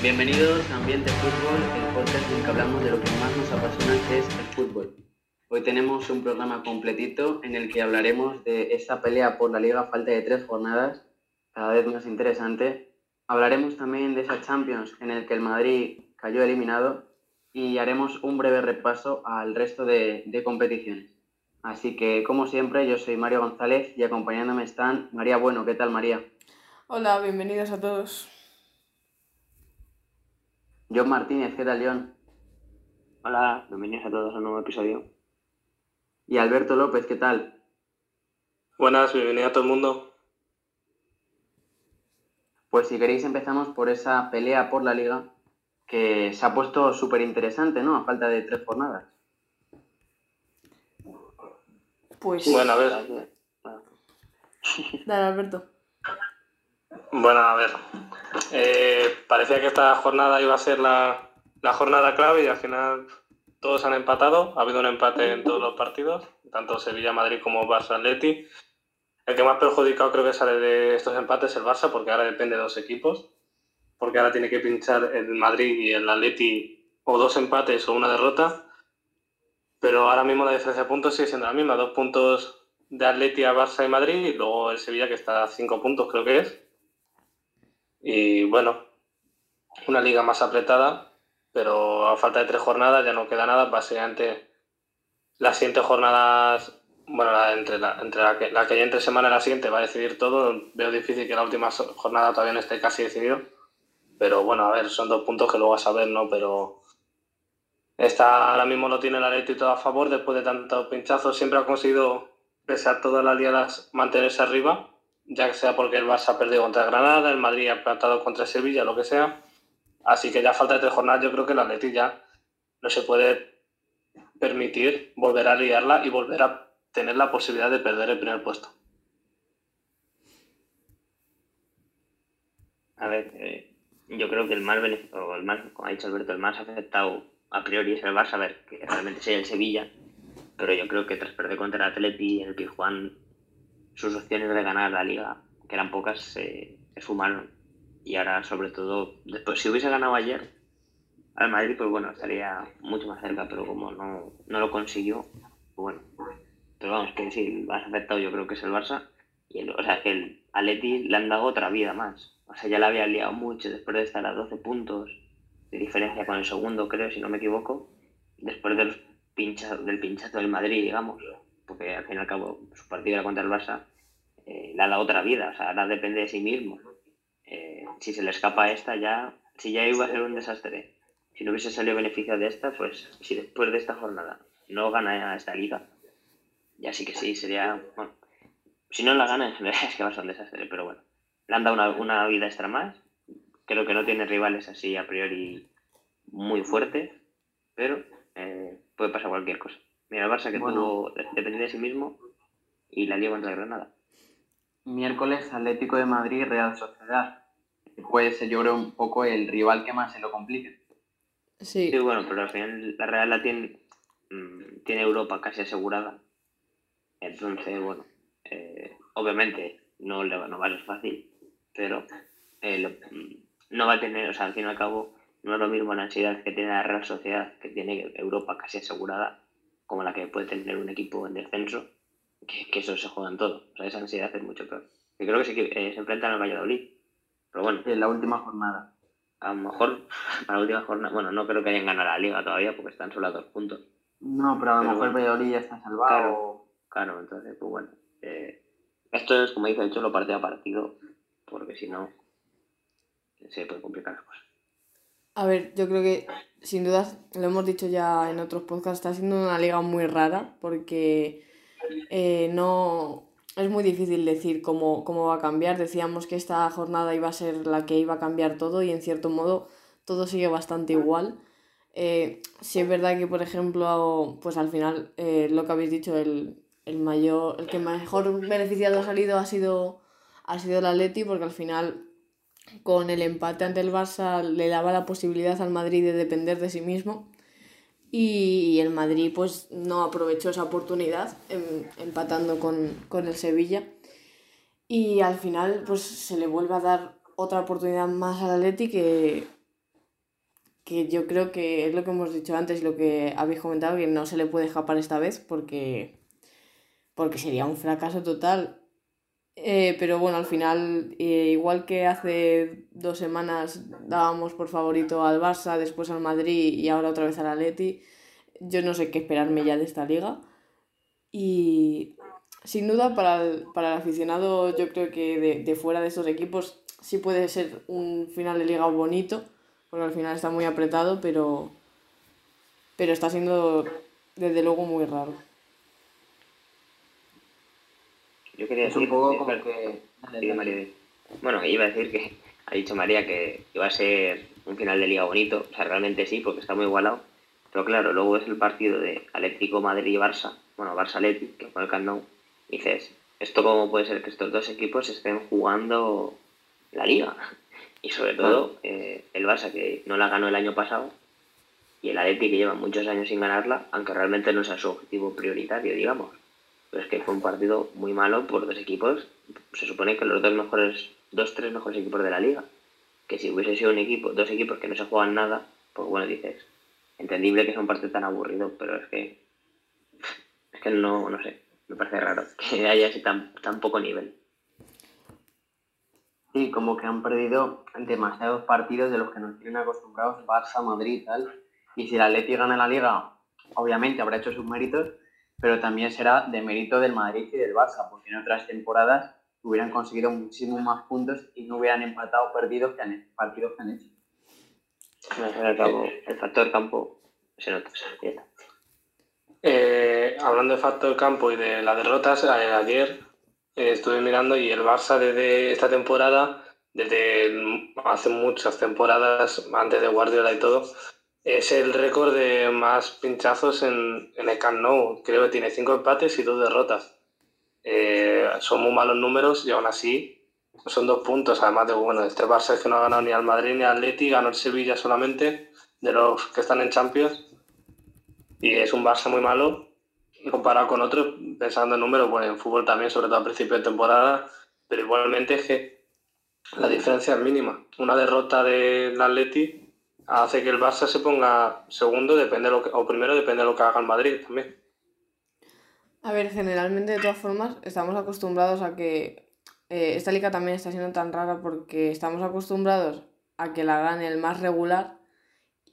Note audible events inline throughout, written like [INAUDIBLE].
Bienvenidos a Ambiente Fútbol, el podcast en el que hablamos de lo que más nos apasiona, que es el fútbol. Hoy tenemos un programa completito en el que hablaremos de esta pelea por la liga a falta de tres jornadas, cada vez más interesante. Hablaremos también de esa Champions en el que el Madrid cayó eliminado y haremos un breve repaso al resto de, de competiciones. Así que, como siempre, yo soy Mario González y acompañándome están María Bueno. ¿Qué tal, María? Hola, bienvenidos a todos. John Martínez, ¿qué tal, John? Hola, bienvenidos a todos a un nuevo episodio. Y Alberto López, ¿qué tal? Buenas, bienvenido a todo el mundo. Pues si queréis empezamos por esa pelea por la liga que se ha puesto súper interesante, ¿no? A falta de tres jornadas. Pues. Bueno, a ver. Dale, Alberto. Bueno, a ver. Eh, parecía que esta jornada iba a ser la, la jornada clave y al final todos han empatado. Ha habido un empate en todos los partidos, tanto Sevilla-Madrid como Barça-Atleti. El que más perjudicado creo que sale de estos empates es el Barça, porque ahora depende de dos equipos. Porque ahora tiene que pinchar el Madrid y el Atleti o dos empates o una derrota. Pero ahora mismo la diferencia de puntos sigue siendo la misma. Dos puntos de Atleti a Barça y Madrid y luego el Sevilla que está a cinco puntos creo que es. Y bueno, una liga más apretada, pero a falta de tres jornadas ya no queda nada. Básicamente las siguientes jornadas, bueno, la, entre, la, entre la, que, la que hay entre semana y la siguiente va a decidir todo. Veo difícil que la última jornada todavía no esté casi decidido. Pero bueno, a ver, son dos puntos que luego a saber, ¿no? Pero Está, ahora mismo lo tiene el Atleti todo a favor, después de tantos pinchazos, siempre ha conseguido, pese a todas las liadas, mantenerse arriba, ya que sea porque el Barça ha perdido contra Granada, el Madrid ha empatado contra Sevilla, lo que sea. Así que ya falta de tres jornadas, yo creo que el Atleti ya no se puede permitir volver a liarla y volver a tener la posibilidad de perder el primer puesto. A ver, eh, yo creo que el más beneficio, el más, como ha dicho Alberto, el más afectado a priori es el Barça, a ver, que realmente sea el Sevilla, pero yo creo que tras perder contra el Atleti el Pizjuán, sus opciones de ganar la liga, que eran pocas, se, se. Y ahora, sobre todo, después, si hubiese ganado ayer al Madrid, pues bueno, estaría mucho más cerca, pero como no, no lo consiguió, pues bueno. Pero vamos, que sí, más afectado yo creo que es el Barça. Y el, o sea, que el Atleti le han dado otra vida más. O sea, ya la había liado mucho después de estar a 12 puntos de diferencia con el segundo, creo, si no me equivoco, después del, pincha, del pinchazo del Madrid, digamos, porque al fin y al cabo su partido era contra el Barça, eh, le ha dado otra vida, o sea, ahora depende de sí mismo. Eh, si se le escapa esta, ya, si ya iba a ser un desastre, si no hubiese salido beneficio de esta, pues si después de esta jornada no gana esta liga, ya sí que sí, sería, bueno, si no la gana en general [LAUGHS] es que va a ser un desastre, pero bueno, le han dado una, una vida extra más creo que no tiene rivales así a priori muy fuertes, pero eh, puede pasar cualquier cosa. Mira, el Barça que bueno, tuvo depende de sí mismo y la liga contra Granada. Miércoles Atlético de Madrid Real Sociedad. Puede ser yo creo un poco el rival que más se lo complique. Sí. sí bueno, pero al final la Real la tiene, mmm, tiene Europa casi asegurada. Entonces, bueno, eh, obviamente no, le, no va a ser fácil, pero eh, lo, no va a tener, o sea, al fin y al cabo, no es lo mismo la ansiedad que tiene la Real Sociedad, que tiene Europa casi asegurada, como la que puede tener un equipo en descenso, que, que eso se juega en todo. O sea, esa ansiedad es mucho peor. Y creo que se, eh, se enfrentan al Valladolid. Pero bueno. En la última jornada. A lo mejor, [LAUGHS] para la última jornada, bueno, no creo que hayan ganado la liga todavía porque están solo a dos puntos. No, pero a lo pero mejor bueno, el Valladolid ya está salvado. Claro, claro entonces, pues bueno. Eh, esto es, como dice el Cholo, partido a partido, porque si no, se puede complicar las cosas. A ver, yo creo que sin duda, lo hemos dicho ya en otros podcasts, está siendo una liga muy rara porque eh, no es muy difícil decir cómo, cómo va a cambiar. Decíamos que esta jornada iba a ser la que iba a cambiar todo y en cierto modo todo sigue bastante igual. Eh, sí es verdad que, por ejemplo, pues al final eh, lo que habéis dicho, el, el mayor, el que mejor beneficiado ha salido ha sido, ha sido el Atleti porque al final con el empate ante el Barça le daba la posibilidad al Madrid de depender de sí mismo y el Madrid pues no aprovechó esa oportunidad em, empatando con, con, el Sevilla y al final pues se le vuelve a dar otra oportunidad más al Atleti que que yo creo que es lo que hemos dicho antes lo que habéis comentado, que no se le puede escapar esta vez porque, porque sería un fracaso total. Eh, pero bueno, al final, eh, igual que hace dos semanas dábamos por favorito al Barça, después al Madrid y ahora otra vez al Atleti, yo no sé qué esperarme ya de esta liga. Y sin duda para el, para el aficionado yo creo que de, de fuera de estos equipos sí puede ser un final de liga bonito, porque al final está muy apretado, pero, pero está siendo desde luego muy raro. Yo quería Es un decir, poco como bueno, que... dale, dale. Bueno, iba a decir que ha dicho María que iba a ser un final de liga bonito, o sea, realmente sí, porque está muy igualado. Pero claro, luego es el partido de Atlético Madrid y Barça, bueno, Barça Atleti, que fue el Camp Nou, y dices, ¿esto cómo puede ser que estos dos equipos estén jugando la liga? [LAUGHS] Y sobre todo, eh, el Barça que no la ganó el año pasado, y el Atleti que lleva muchos años sin ganarla, aunque realmente no sea su objetivo prioritario, digamos. Pero es que fue un partido muy malo por dos equipos, se supone que los dos mejores, dos, tres mejores equipos de la liga. Que si hubiese sido un equipo, dos equipos que no se juegan nada, pues bueno, dices, entendible que sea un partido tan aburrido, pero es que, es que no, no sé, me parece raro [LAUGHS] que haya ese tan, tan poco nivel. Sí, como que han perdido demasiados partidos de los que nos tienen acostumbrados Barça, Madrid y tal. Y si el Atleti gana la Liga, obviamente habrá hecho sus méritos, pero también será de mérito del Madrid y del Barça, porque en otras temporadas hubieran conseguido muchísimos más puntos y no hubieran empatado perdidos que han, partidos que han hecho. Al fin y al cabo, el factor campo se nota. Eh, hablando de factor campo y de las derrotas, eh, ayer eh, estuve mirando y el Barça desde esta temporada, desde el- hace muchas temporadas, antes de Guardiola y todo, es el récord de más pinchazos en, en el Camp Nou. Creo que tiene cinco empates y dos derrotas. Eh, son muy malos números y aún así son dos puntos. Además de, bueno, este Barça es que no ha ganado ni al Madrid ni al Atleti, ganó el Sevilla solamente, de los que están en Champions. Y es un Barça muy malo comparado con otros, pensando en números, bueno, en fútbol también, sobre todo a principio de temporada, pero igualmente es que la diferencia es mínima. Una derrota del Atleti hace que el Barça se ponga segundo, depende de lo que, o primero, depende de lo que haga el Madrid también. A ver, generalmente de todas formas estamos acostumbrados a que eh, esta liga también está siendo tan rara porque estamos acostumbrados a que la gane el más regular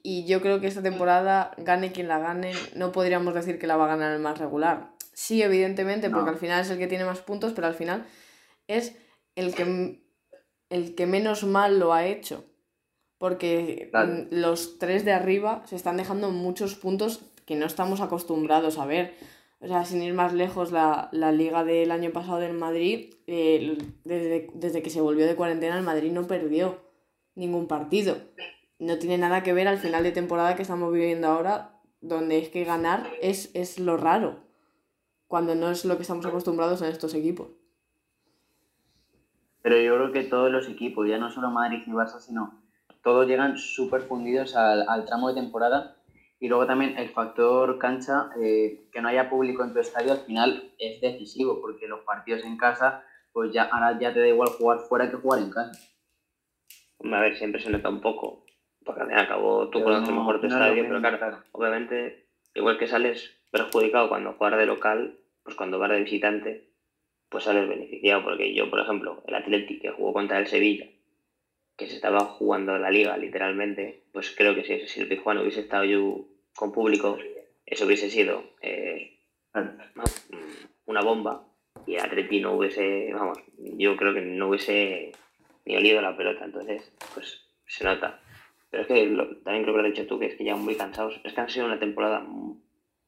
y yo creo que esta temporada gane quien la gane, no podríamos decir que la va a ganar el más regular. Sí, evidentemente, porque No. al final es el que tiene más puntos, pero al final es el que, el que menos mal lo ha hecho. Porque mm, los tres de arriba se están dejando muchos puntos que no estamos acostumbrados a ver. O sea, sin ir más lejos, la, la liga del año pasado del Madrid, eh, desde, desde que se volvió de cuarentena, el Madrid no perdió ningún partido. No tiene nada que ver al final de temporada que estamos viviendo ahora, donde es que ganar es, es lo raro, cuando no es lo que estamos acostumbrados en estos equipos. Pero yo creo que todos los equipos, ya no solo Madrid y Barça, sino todos llegan súper fundidos al, al tramo de temporada. Y luego también el factor cancha, eh, que no haya público en tu estadio, al final es decisivo, porque los partidos en casa, pues ya ahora ya te da igual jugar fuera que jugar en casa. A ver, siempre se nota un poco, porque al fin y al cabo tú conoces no- mejor tu no estadio, pero claro, obviamente, igual que sales perjudicado cuando juegas de local, pues cuando vas de visitante, pues sales beneficiado, porque yo, por ejemplo, el Athletic que jugó contra el Sevilla, que se estaba jugando la liga literalmente, pues creo que si, si el Pizjuán hubiese estado yo con público, eso hubiese sido eh, vamos, una bomba y Atleti no hubiese, vamos, yo creo que no hubiese ni olido la pelota, entonces, pues se nota. Pero es que también creo que lo has dicho tú, que es que ya muy cansados. Es que han sido una temporada mm,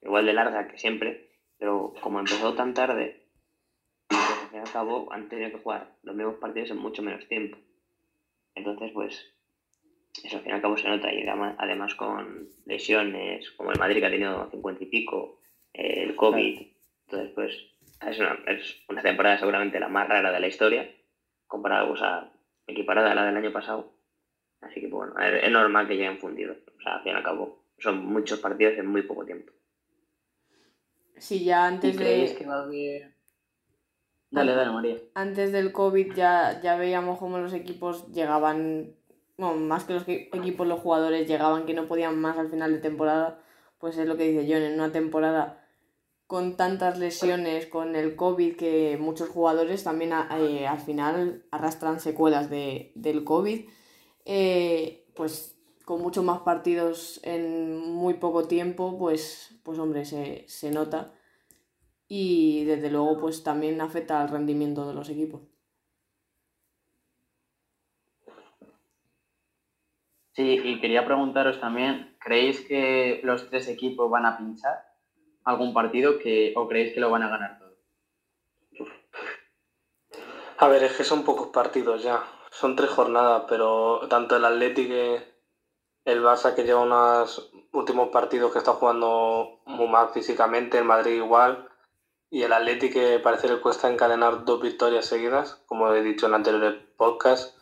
igual de larga que siempre, pero como empezó tan tarde, pues al fin y al cabo han tenido que jugar los mismos partidos en mucho menos tiempo. Entonces, pues, eso al fin y al cabo se nota. Y además, con lesiones, como el Madrid que ha tenido 50 y pico, eh, el COVID, entonces, pues, es una, es una temporada seguramente la más rara de la historia, comparada, o sea, equiparada a la del año pasado. Así que, bueno, es es normal que lleguen fundidos. O sea, al fin y al cabo, son muchos partidos en muy poco tiempo. Si ya ¿Y antes creéis de, que va a haber...? Dale, dale, María. antes del COVID ya, ya veíamos cómo los equipos llegaban bueno, más que los equipos, los jugadores llegaban que no podían más al final de temporada, pues es lo que dice John, en una temporada con tantas lesiones, con el COVID, que muchos jugadores también eh, al final arrastran secuelas de, del COVID, eh, pues con muchos más partidos en muy poco tiempo, pues, pues hombre, se, se nota. Y desde luego, pues también afecta al rendimiento de los equipos. Sí, y quería preguntaros también, ¿creéis que los tres equipos van a pinchar algún partido que, o creéis que lo van a ganar todo? A ver, es que son pocos partidos ya. Son tres jornadas, pero tanto el Atlético el Barça que lleva unos últimos partidos que está jugando muy mal físicamente, el Madrid igual, y el Atlético que parece le cuesta encadenar dos victorias seguidas, como he dicho en anteriores podcast,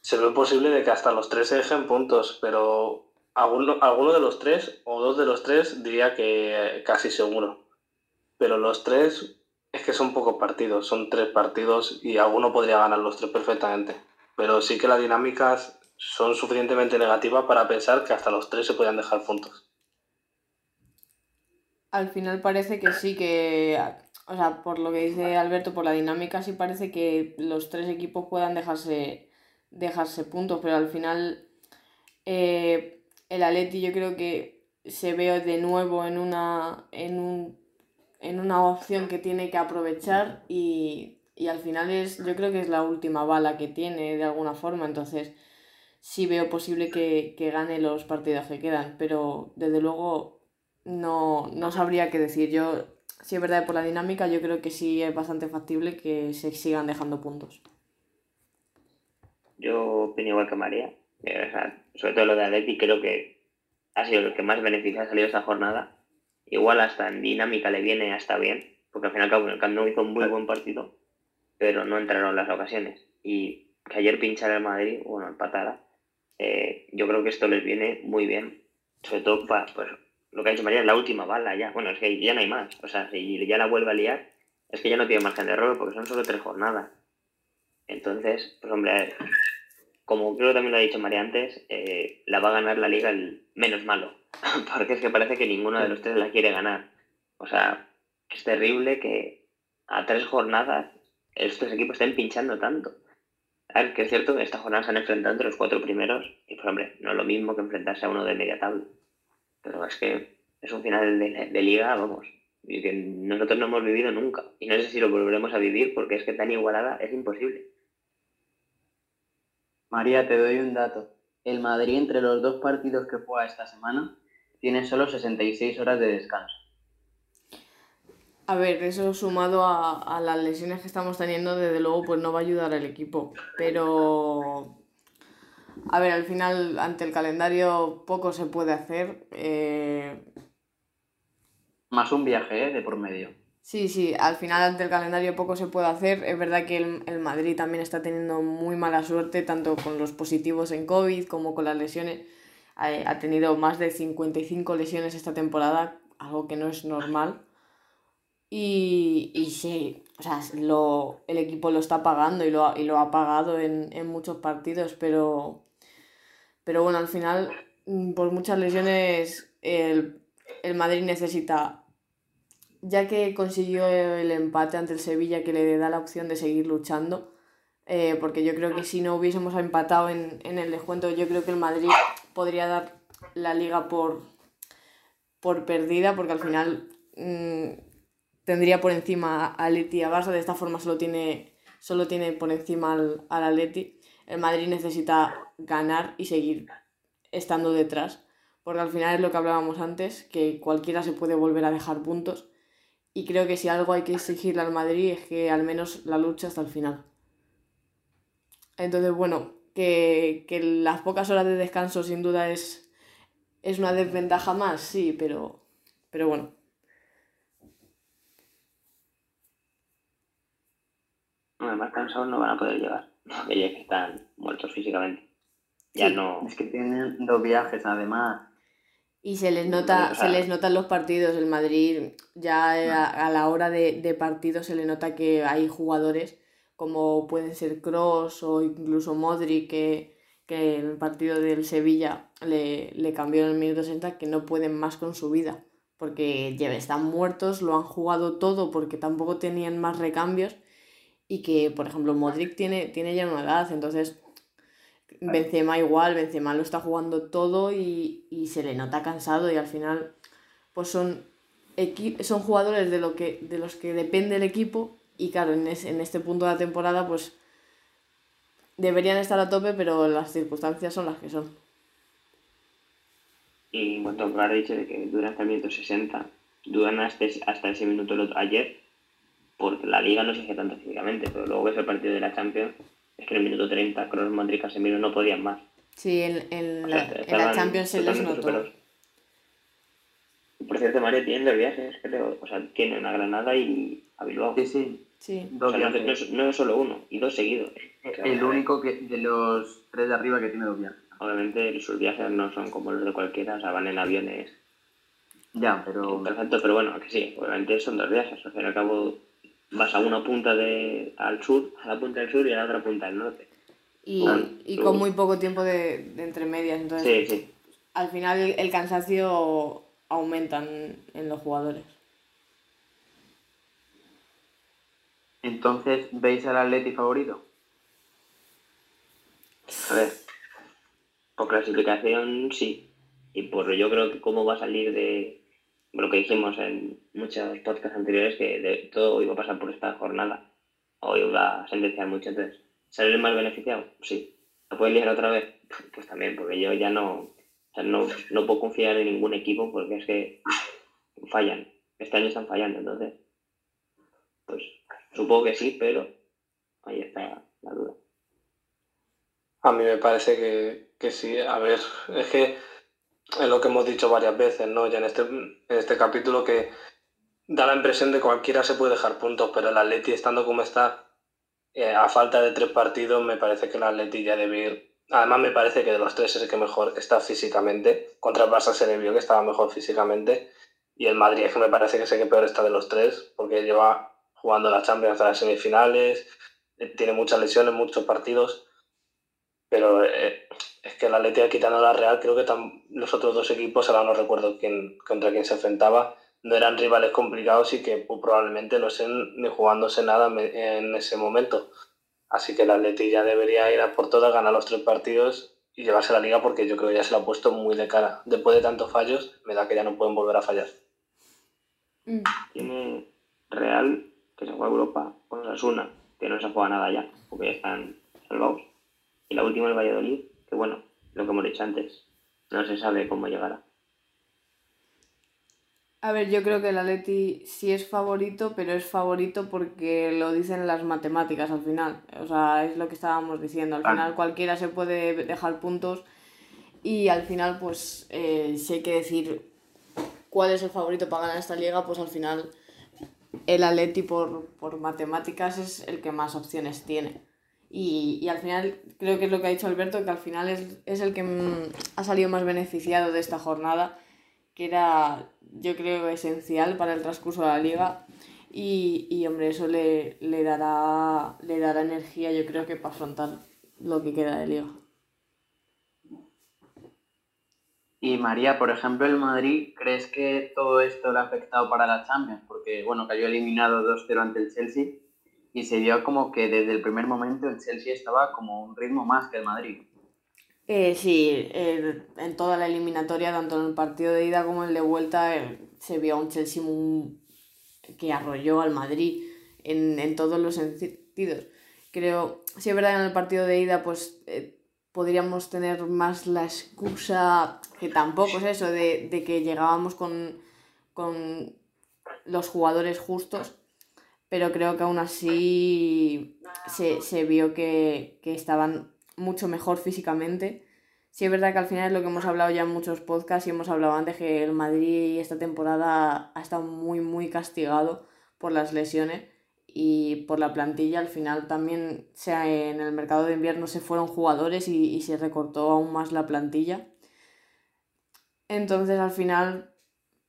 se ve posible de que hasta los tres se dejen puntos, pero alguno, alguno de los tres o dos de los tres diría que casi seguro. Pero los tres es que son pocos partidos, son tres partidos y alguno podría ganar los tres perfectamente. Pero sí que las dinámicas son suficientemente negativas para pensar que hasta los tres se puedan dejar puntos. Al final parece que sí que, o sea, por lo que dice Alberto, por la dinámica sí parece que los tres equipos puedan dejarse, dejarse puntos, pero al final eh, el Atleti yo creo que se ve de nuevo en una, en un, en una opción que tiene que aprovechar y, y al final es, yo creo que es la última bala que tiene de alguna forma, entonces sí veo posible que, gane los partidos que quedan, pero desde luego no, sabría qué decir. Yo, si es verdad por la dinámica, yo creo que sí es bastante factible que se sigan dejando puntos. Yo opino igual que María. sobre todo lo de Atleti, creo que ha sido lo que más beneficio ha salido esta jornada. Igual hasta en dinámica le viene hasta bien, porque al final cabo el Camp hizo un muy buen partido, pero no entraron las ocasiones. Y que ayer pinchara el Madrid, bueno, empatada, eh, yo creo que esto les viene muy bien, sobre todo para pues, lo que ha dicho María, es la última bala ya. Bueno, es que ya no hay más. O sea, si ya la vuelve a liar, es que ya no tiene margen de error porque son solo tres jornadas. Entonces, pues hombre, como creo que también lo ha dicho María antes, eh, la va a ganar la liga el menos malo. [LAUGHS] porque es que parece que ninguno de los tres la quiere ganar. O sea, es terrible que a tres jornadas estos equipos estén pinchando tanto. A ver, que es cierto, esta jornada se han enfrentado entre los cuatro primeros y, pues hombre, no es lo mismo que enfrentarse a uno de media tabla. Pero es que es un final de, liga, vamos, y que nosotros no hemos vivido nunca. Y no sé si lo volveremos a vivir porque es que tan igualada es imposible. María, te doy un dato. El Madrid, entre los dos partidos que juega esta semana, tiene solo 66 horas de descanso. A ver, eso sumado a, las lesiones que estamos teniendo, desde luego, pues no va a ayudar al equipo. Pero, a ver, al final, ante el calendario, poco se puede hacer. Eh, Más un viaje, ¿eh? De por medio. Sí, sí, al final, ante el calendario, poco se puede hacer. Es verdad que el, Madrid también está teniendo muy mala suerte, tanto con los positivos en COVID como con las lesiones. ha tenido más de 55 lesiones esta temporada, algo que no es normal. Y, y sí, o sea, lo, el equipo lo está pagando y lo, y lo ha pagado en, muchos partidos, pero, pero bueno, al final, mm, por muchas lesiones, el, Madrid necesita, ya que consiguió el empate ante el Sevilla, que le da la opción de seguir luchando, eh, porque yo creo que si no hubiésemos empatado en, el descuento, yo creo que el Madrid podría dar la liga por, por perdida, porque al final mm, tendría por encima a Leti y a Barça, de esta forma solo tiene, solo tiene por encima al, al Atleti. El Madrid necesita ganar y seguir estando detrás, porque al final es lo que hablábamos antes, que cualquiera se puede volver a dejar puntos. Y creo que si algo hay que exigirle al Madrid es que al menos la lucha hasta el final. Entonces, bueno, que, que las pocas horas de descanso sin duda es, es una desventaja más, sí, pero, pero bueno, más cansados no van a poder llegar, [LAUGHS] ya que están muertos físicamente. Ya no. Es que tienen dos viajes además. Y se les nota, se les notan los partidos. El Madrid, ya a, la hora de, de partido se le nota que hay jugadores como pueden ser Cross o incluso Modric que, que en el partido del Sevilla le, le cambió en el minuto 60 que no pueden más con su vida, porque ya están muertos, lo han jugado todo porque tampoco tenían más recambios y que, por ejemplo, Modric tiene, tiene ya una edad, entonces Benzema igual, Benzema lo está jugando todo y, y se le nota cansado y al final pues son, son jugadores de, lo que, de los que depende el equipo y claro, en, en este punto de la temporada pues deberían estar a tope, pero las circunstancias son las que son. Y en cuanto a lo dicho de que duran hasta el minuto 60, duran hasta, hasta ese minuto ayer, porque la liga no se hace tanto físicamente, pero luego ves el partido de la Champions, es que en el minuto 30 Kroos, Madrid y Casemiro no podían más. Sí, en, en, la, en la, Champions se les notó. Por cierto, Mario tiene dos viajes, creo. O sea, tiene una Granada y a Bilbao. Sí, sí. sí. o sea, no, es, no, es, solo uno, y dos seguidos. El único que, de los tres de arriba que tiene dos viajes. Obviamente sus viajes no son como los de cualquiera, o sea, van en aviones. Ya, pero... Perfecto, pero bueno, que sí, obviamente son dos viajes. Al fin y al cabo vas a una punta de, al sur, a la punta del sur y a la otra punta del norte. Y, y con muy poco tiempo de, de entre medias, entonces... Sí, sí. Al final el cansancio aumentan en los jugadores. Entonces, ¿veis al Atleti favorito? A ver, por clasificación sí. Y por yo creo que cómo va a salir de lo que dijimos en muchos podcasts anteriores, que todo iba a pasar por esta jornada. Hoy va a sentenciar mucho. Entonces, ¿salir más beneficiado? Sí. ¿Lo puede ligar otra vez? [LAUGHS] Pues también, porque yo ya no, no, no puedo confiar en ningún equipo porque es que fallan. Este año están fallando, entonces. Pues supongo que sí, pero ahí está la duda. A mí me parece que, que sí. A ver, es que es lo que hemos dicho varias veces, ¿no? Ya en este, en este capítulo que da la impresión de cualquiera se puede dejar puntos, pero el Atleti estando como está, eh, a falta de tres partidos, me parece que el Atleti ya debe ir Además, me parece que de los tres es el que mejor está físicamente. Contra el Barça se le vio que estaba mejor físicamente. Y el Madrid es que me parece que es el que peor está de los tres, porque lleva jugando la Champions hasta las semifinales, eh, tiene muchas lesiones, muchos partidos. Pero eh, es que la Atleti, quitando la Real, creo que los otros dos equipos, ahora no recuerdo quién, contra quién se enfrentaba, no eran rivales complicados y que pues, probablemente no estén ni jugándose nada en ese momento. Así que la Atleti ya debería ir a por todas, ganar los tres partidos y llevarse la liga porque yo creo que ya se lo ha puesto muy de cara. Después de tantos fallos, me da que ya no pueden volver a fallar. Mm. Tiene Real, que se juega Europa, con Osasuna, que no se juega nada ya, porque ya están salvados. Y la última el Valladolid, que bueno, lo que hemos dicho antes, no se sabe cómo llegará. A ver, yo creo que el Atleti sí es favorito, pero es favorito porque lo dicen las matemáticas al final. O sea, es lo que estábamos diciendo. Al final cualquiera se puede dejar puntos y al final, pues, eh, si hay que decir cuál es el favorito para ganar esta liga, pues al final el Atleti por, por matemáticas es el que más opciones tiene. Y, y, al final, creo que es lo que ha dicho Alberto, que al final es, es el que mm, ha salido más beneficiado de esta jornada, que era yo creo, esencial para el transcurso de la liga. Y, y hombre, eso le, le, dará, le dará energía, yo creo que para afrontar lo que queda de liga. Y María, por ejemplo, el Madrid, ¿crees que todo esto le ha afectado para la Champions? Porque, bueno, cayó eliminado 2-0 ante el Chelsea y se vio como que desde el primer momento el Chelsea estaba como un ritmo más que el Madrid. Eh, sí, en toda la eliminatoria, tanto en el partido de ida como en el de vuelta, eh, se vio un Chelsea que arrolló al Madrid en, todos los sentidos. Creo, si es verdad en el partido de ida, pues eh, podríamos tener más la excusa, que tampoco es eso, de, que llegábamos con, con los jugadores justos, pero creo que aún así se, se vio que, que estaban mucho mejor físicamente. Sí es verdad que al final es lo que hemos hablado ya en muchos podcasts y hemos hablado antes que el Madrid esta temporada ha estado muy muy castigado por las lesiones y por la plantilla al final también sea en el mercado de invierno se fueron jugadores y, se recortó aún más la plantilla. Entonces al final,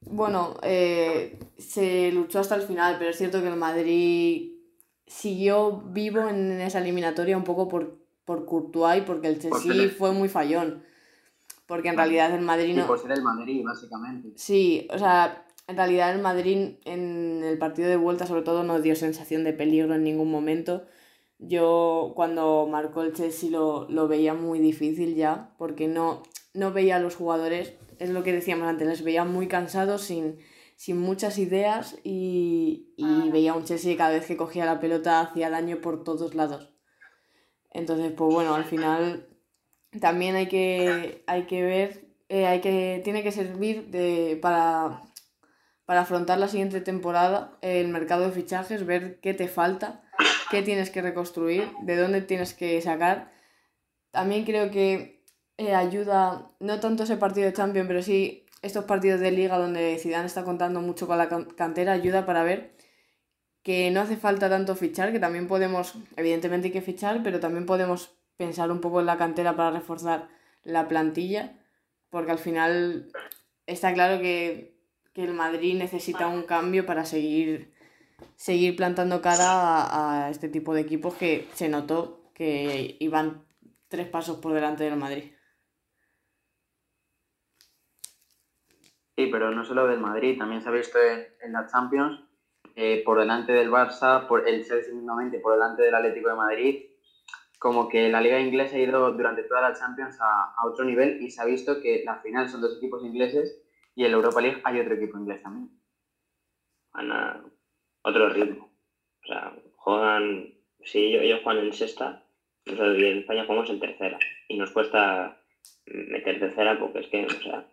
bueno, eh, se luchó hasta el final, pero es cierto que el Madrid siguió vivo en esa eliminatoria un poco por por Courtois y porque el Chelsea fue muy fallón. Porque en realidad el Madrid no... por ser el Madrid, básicamente. Sí, o sea, en realidad el Madrid en el partido de vuelta sobre todo no dio sensación de peligro en ningún momento. Yo cuando marcó el Chelsea lo, lo veía muy difícil ya, porque no, no veía a los jugadores, es lo que decíamos antes, les veía muy cansados, sin, sin muchas ideas y, y veía un Chelsea cada vez que cogía la pelota hacía daño por todos lados. Entonces, pues bueno, al final también hay que, hay que ver, eh, hay que, tiene que servir de, para, para afrontar la siguiente temporada el mercado de fichajes, ver qué te falta, qué tienes que reconstruir, de dónde tienes que sacar. También creo que eh, ayuda, no tanto ese partido de Champions, pero sí estos partidos de liga donde Zidane está contando mucho con la cantera, ayuda para ver que no hace falta tanto fichar, que también podemos, evidentemente hay que fichar, pero también podemos pensar un poco en la cantera para reforzar la plantilla, porque al final está claro que, el Madrid necesita un cambio para seguir, seguir plantando cara a, a, este tipo de equipos que se notó que iban tres pasos por delante del Madrid. Sí, pero no solo del Madrid, también se ha visto en, la Champions, eh, por delante del Barça, por el Chelsea mismamente, por delante del Atlético de Madrid, como que la liga inglesa ha ido durante toda la Champions a, a, otro nivel y se ha visto que la final son dos equipos ingleses y en la Europa League hay otro equipo inglés también. Van otro ritmo. O sea, juegan, si ellos juegan en sexta, nosotros en España jugamos en tercera y nos cuesta meter tercera porque es que, o sea,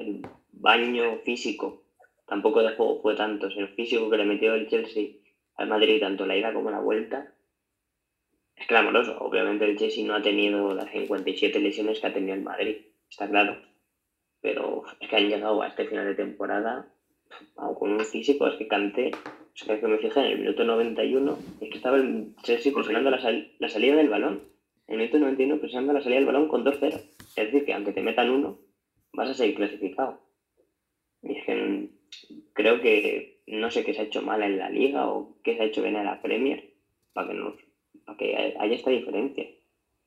el baño físico tampoco de juego fue tanto. el físico que le metió el Chelsea al Madrid, tanto la ida como la vuelta, es clamoroso. Obviamente el Chelsea no ha tenido las 57 lesiones que ha tenido el Madrid, está claro. Pero es que han llegado a este final de temporada con un físico, es que canté, es que me fijé en el minuto 91, es que estaba el Chelsea presionando la, la salida del balón. En el minuto 91 presionando la salida del balón con 2-0. Es decir, que aunque te metan uno, vas a seguir clasificado. Que creo que no sé qué se ha hecho mal en la liga o qué se ha hecho bien en la Premier para que, nos, para que haya esta diferencia.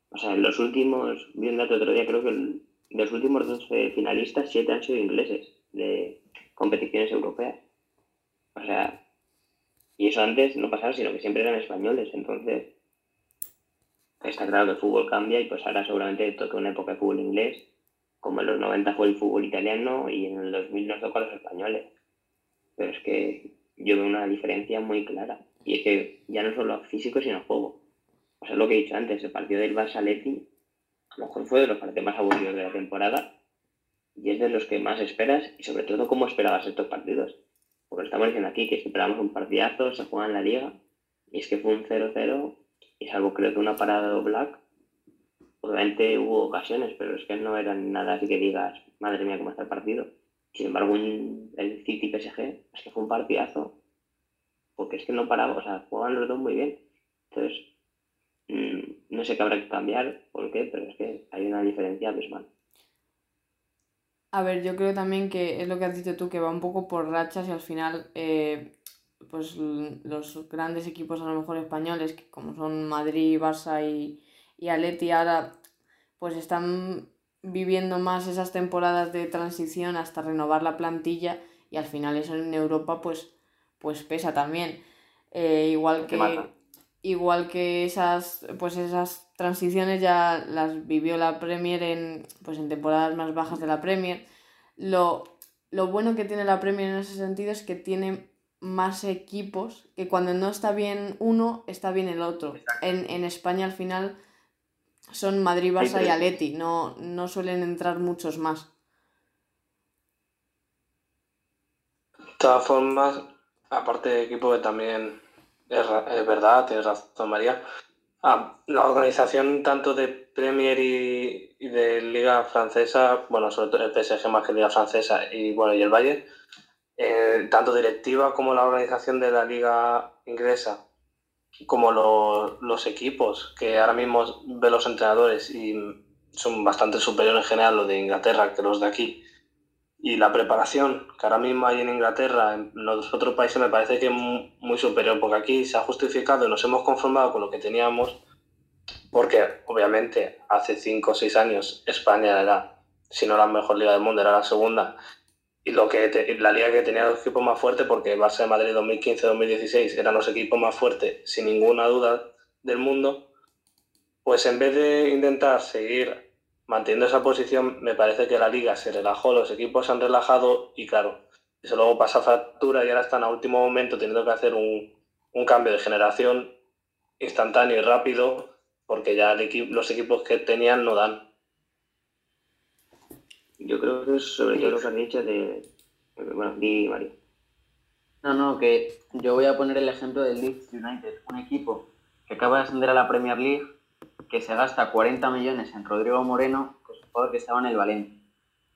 O sea, en los últimos, vi un dato otro día, creo que de los últimos 12 finalistas, 7 han sido ingleses de competiciones europeas. O sea, y eso antes no pasaba, sino que siempre eran españoles. Entonces, está claro que el fútbol cambia y pues ahora seguramente toca una época de fútbol inglés como en los 90 fue el fútbol italiano y en el 2000 nos tocó a los españoles. Pero es que yo veo una diferencia muy clara. Y es que ya no solo físico, sino juego. O sea, lo que he dicho antes, el partido del Barça Leti a lo mejor fue de los partidos más aburridos de la temporada y es de los que más esperas y sobre todo cómo esperabas estos partidos. Porque estamos diciendo aquí que esperábamos un partidazo, se juega en la liga y es que fue un 0-0 y salvo creo que una parada de Black Obviamente hubo ocasiones, pero es que no eran nada así que digas, madre mía, cómo está el partido. Sin embargo, el City PSG es que fue un partidazo. Porque es que no paraba, o sea, jugaban los dos muy bien. Entonces, mm, no sé qué habrá que cambiar, por qué, pero es que hay una diferencia abismal. A ver, yo creo también que es lo que has dicho tú, que va un poco por rachas y al final, eh, pues los grandes equipos a lo mejor españoles, como son Madrid, Barça y, y Aleti ahora pues están viviendo más esas temporadas de transición hasta renovar la plantilla y al final eso en Europa pues, pues pesa también. Eh, igual que igual que esas pues esas transiciones ya las vivió la Premier en pues en temporadas más bajas de la Premier. Lo, lo bueno que tiene la Premier en ese sentido es que tiene más equipos que cuando no está bien uno, está bien el otro. En, en España al final son Madrid, Barça y Aleti, no, no suelen entrar muchos más. De todas formas, aparte de equipo que también es, verdad, tienes razón María, ah, la organización tanto de Premier y, de Liga Francesa, bueno, sobre todo el PSG más que Liga Francesa y bueno, y el Valle, eh, tanto directiva como la organización de la Liga Inglesa como los equipos, que ahora mismo ve los entrenadores y son bastante superiores en general los de Inglaterra que los de aquí. Y la preparación que ahora mismo hay en Inglaterra, en los otros países, me parece que es muy superior, porque aquí se ha justificado y nos hemos conformado con lo que teníamos, porque obviamente hace 5 o 6 años España era, si no la mejor liga del mundo, era la segunda. Y lo que la liga que tenía los equipos más fuertes, porque Barça de Madrid 2015-2016 eran los equipos más fuertes, sin ninguna duda, del mundo, pues en vez de intentar seguir manteniendo esa posición, me parece que la liga se relajó, los equipos se han relajado y claro, eso luego pasa factura y ahora están a último momento teniendo que hacer un, un cambio de generación instantáneo y rápido porque ya los equipos que tenían no dan. Yo creo que es sobre todo lo que han dicho de... Bueno, di Mario. No, no, que yo voy a poner el ejemplo del Leeds United, un equipo que acaba de ascender a la Premier League, que se gasta 40 millones en Rodrigo Moreno, que es un jugador que estaba en el Valencia.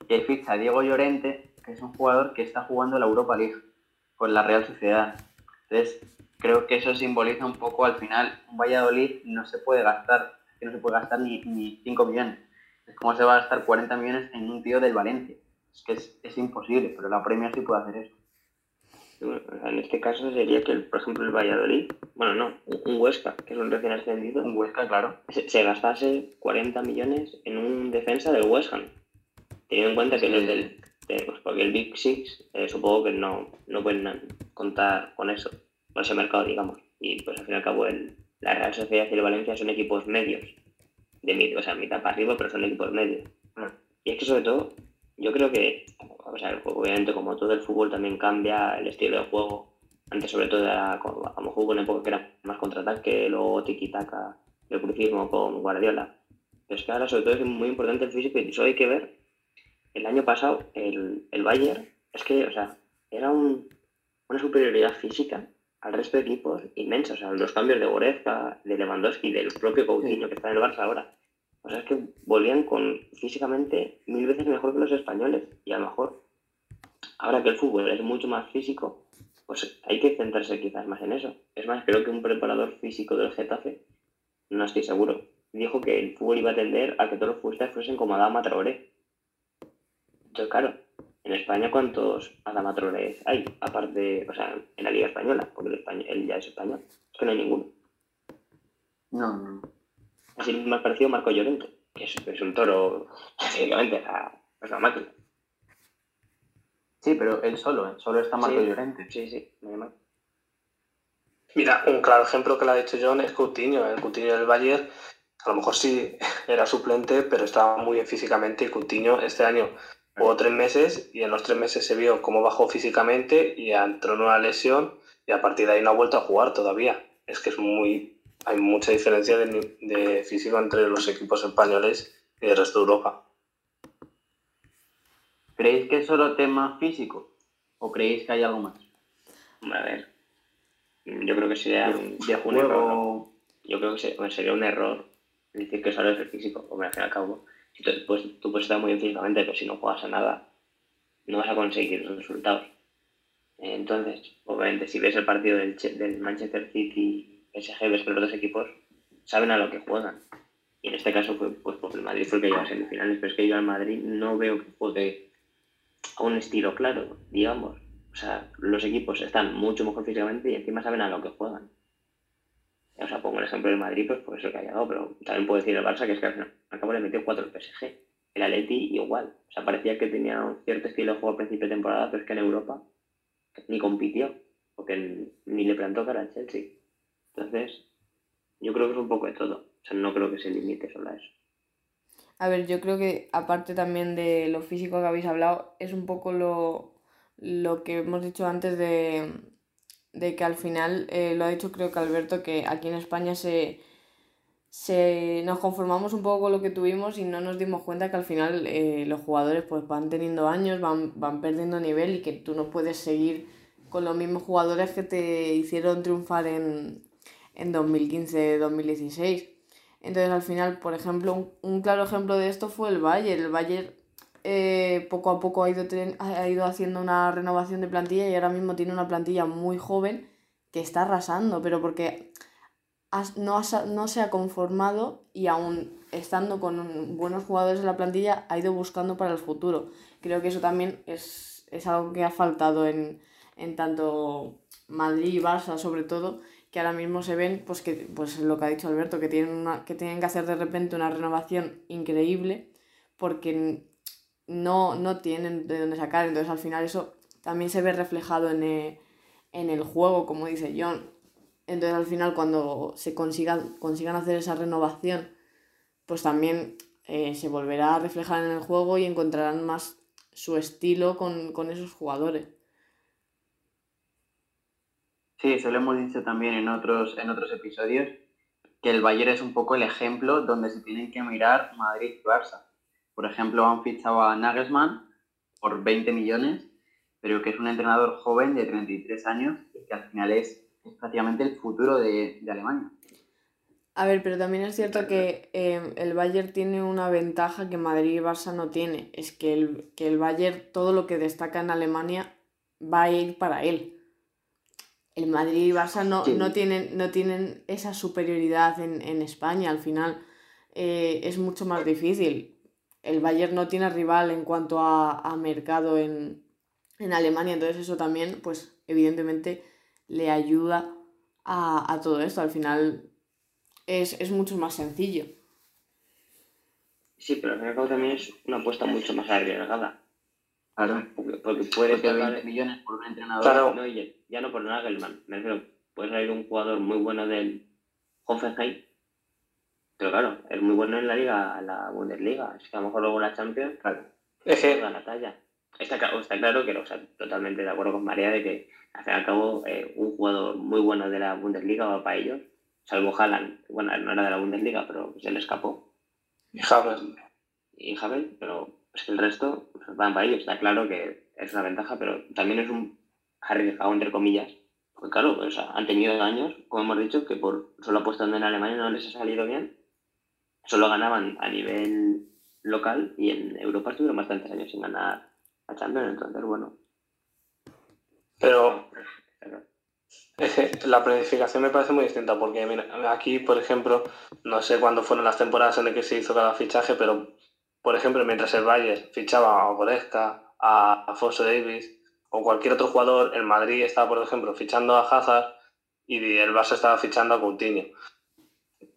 Y ficha a Diego Llorente, que es un jugador que está jugando la Europa League con la Real Sociedad. Entonces, creo que eso simboliza un poco al final, un Valladolid no se puede gastar, que no se puede gastar ni, ni 5 millones. Es como se va a gastar 40 millones en un tío del Valencia. Es que es, es imposible, pero la Premier sí puede hacer eso. En este caso sería que, por ejemplo, el Valladolid, bueno, no, un Huesca, que es un recién ascendido, un Huesca, claro, se, gastase 40 millones en un defensa del West Ham. Teniendo en cuenta que los del, pues porque el Big Six, eh, supongo que no, no pueden contar con eso con ese mercado, digamos. Y pues al fin y al cabo el, la Real Sociedad y el Valencia son equipos medios, de o sea, mitad para arriba, pero son equipos medios. Y es que sobre todo, yo creo que, o sea, obviamente como todo el fútbol también cambia el estilo de juego. Antes sobre todo era como, a lo mejor una época que era más contraataque, luego tiki-taka, el crucismo con Guardiola. Pero es que ahora sobre todo es muy importante el físico y eso hay que ver. El año pasado el, el Bayern, es que, o sea, era un, una superioridad física al resto de equipos inmensos. O sea, los cambios de Goretzka, de Lewandowski, del propio Coutinho que está en el Barça ahora. O sea, es que volvían con físicamente mil veces mejor que los españoles. Y a lo mejor, ahora que el fútbol es mucho más físico, pues hay que centrarse quizás más en eso. Es más, creo que un preparador físico del Getafe, no estoy seguro, dijo que el fútbol iba a tender a que todos los futbolistas fuesen como Adama Traoré. Entonces, claro, en España, ¿cuántos Adamatrones hay? Aparte, o sea, en la Liga Española, porque el él ya es español. Es que no hay ninguno. No, no. Así más parecido Marco Llorente, que es, un toro, [LAUGHS] básicamente, es una máquina. Sí, pero él solo, ¿eh? solo está Marco Llorente. Sí, sí, no Mira, un claro ejemplo que le ha dicho John es Coutinho. El Coutinho del Bayern, a lo mejor sí [LAUGHS] era suplente, pero estaba muy bien físicamente y Coutinho este año Jugó tres meses y en los tres meses se vio cómo bajó físicamente y entró en una lesión y a partir de ahí no ha vuelto a jugar todavía. Es que es muy, hay mucha diferencia de, físico entre los equipos españoles y el resto de Europa. ¿Creéis que es solo tema físico o creéis que hay algo más? A ver, yo creo que sería un, error. Yo creo que sería un error decir que solo es el físico, o al fin y al cabo pues tú puedes estar muy bien físicamente, pero si no juegas a nada, no vas a conseguir los resultados. Entonces, obviamente, si ves el partido del, Manchester City, PSG, ves que los dos equipos saben a lo que juegan. Y en este caso, fue, pues, porque el Madrid fue el que a semifinales, pero es que yo al Madrid no veo que juegue a un estilo claro, digamos. O sea, los equipos están mucho mejor físicamente y encima saben a lo que juegan. O sea, pongo el ejemplo del Madrid, pues por eso que ha llegado, pero también puedo decir el Barça, que es que al final acabo de meter cuatro el PSG. El Atleti igual. O sea, parecía que tenía un cierto estilo de juego al principio de temporada, pero es que en Europa ni compitió, porque ni le plantó cara al Chelsea. Entonces, yo creo que es un poco de todo. O sea, no creo que se limite solo a eso. A ver, yo creo que aparte también de lo físico que habéis hablado, es un poco lo, lo que hemos dicho antes de, de que al final, eh, lo ha dicho creo que Alberto, que aquí en España se, se nos conformamos un poco con lo que tuvimos y no nos dimos cuenta que al final eh, los jugadores pues van teniendo años, van, van perdiendo nivel y que tú no puedes seguir con los mismos jugadores que te hicieron triunfar en, en 2015-2016. Entonces al final, por ejemplo, un, claro ejemplo de esto fue el Bayern. El Bayern eh, poco a poco ha ido, ha ido haciendo una renovación de plantilla y ahora mismo tiene una plantilla muy joven que está arrasando, pero porque no, no se ha conformado y aún estando con buenos jugadores en la plantilla ha ido buscando para el futuro. Creo que eso también es, algo que ha faltado en, en tanto Madrid y Barça sobre todo que ahora mismo se ven, pues que pues lo que ha dicho Alberto, que tienen, una, que tienen que hacer de repente una renovación increíble porque no, no tienen de dónde sacar. Entonces al final eso también se ve reflejado en el, en el juego, como dice John. Entonces al final cuando se consigan, consigan hacer esa renovación, pues también eh, se volverá a reflejar en el juego y encontrarán más su estilo con, con esos jugadores. Sí, eso lo hemos dicho también en otros, en otros episodios, que el Bayern es un poco el ejemplo donde se tienen que mirar Madrid y Barça. Por ejemplo, han fichado a Nagelsmann por 20 millones, pero que es un entrenador joven de 33 años que al final es, prácticamente el futuro de, Alemania. A ver, pero también es cierto que eh, el Bayern tiene una ventaja que Madrid y Barça no tiene. Es que el, que el Bayern, todo lo que destaca en Alemania, va a ir para él el Madrid y Barça no, no, tienen, no tienen esa superioridad en, España. Al final eh, es mucho más difícil. El Bayern no tiene rival en cuanto a, mercado en, Alemania, entonces eso también, pues evidentemente le ayuda a, todo esto. Al final es, mucho más sencillo. Sí, pero al fin también es una apuesta mucho más arriesgada. Claro. Porque, puede pagar millones por un entrenador. Claro. No, ya, no por Nagelman. Me refiero, puede salir un jugador muy bueno del Hoffenheim. Pero claro, es muy bueno en la liga, la Bundesliga. Es que a lo mejor luego la Champions, claro, es que la talla. Está, está claro que, o sea, totalmente de acuerdo con María de que, al fin y al cabo, eh, un jugador muy bueno de la Bundesliga va para ellos. Salvo Haaland, bueno, no era de la Bundesliga, pero se le escapó. Y Havel. Y Havel, pero el resto pues, van para ellos. Está claro que es una ventaja, pero también es un arriesgado, entre comillas. Porque claro, han tenido años, como hemos dicho, que por solo apostando en Alemania no les ha salido bien. Solo ganaban a nivel local y en Europa estuvieron bastantes años sin ganar a Champions, entonces bueno. Pero la planificación me parece muy distinta porque mira, aquí, por ejemplo, no sé cuándo fueron las temporadas en las que se hizo cada fichaje, pero por ejemplo, mientras el Bayern fichaba a Goretzka, a Afonso Davis o cualquier otro jugador, el Madrid estaba, por ejemplo, fichando a Hazard y el Barça estaba fichando a Coutinho.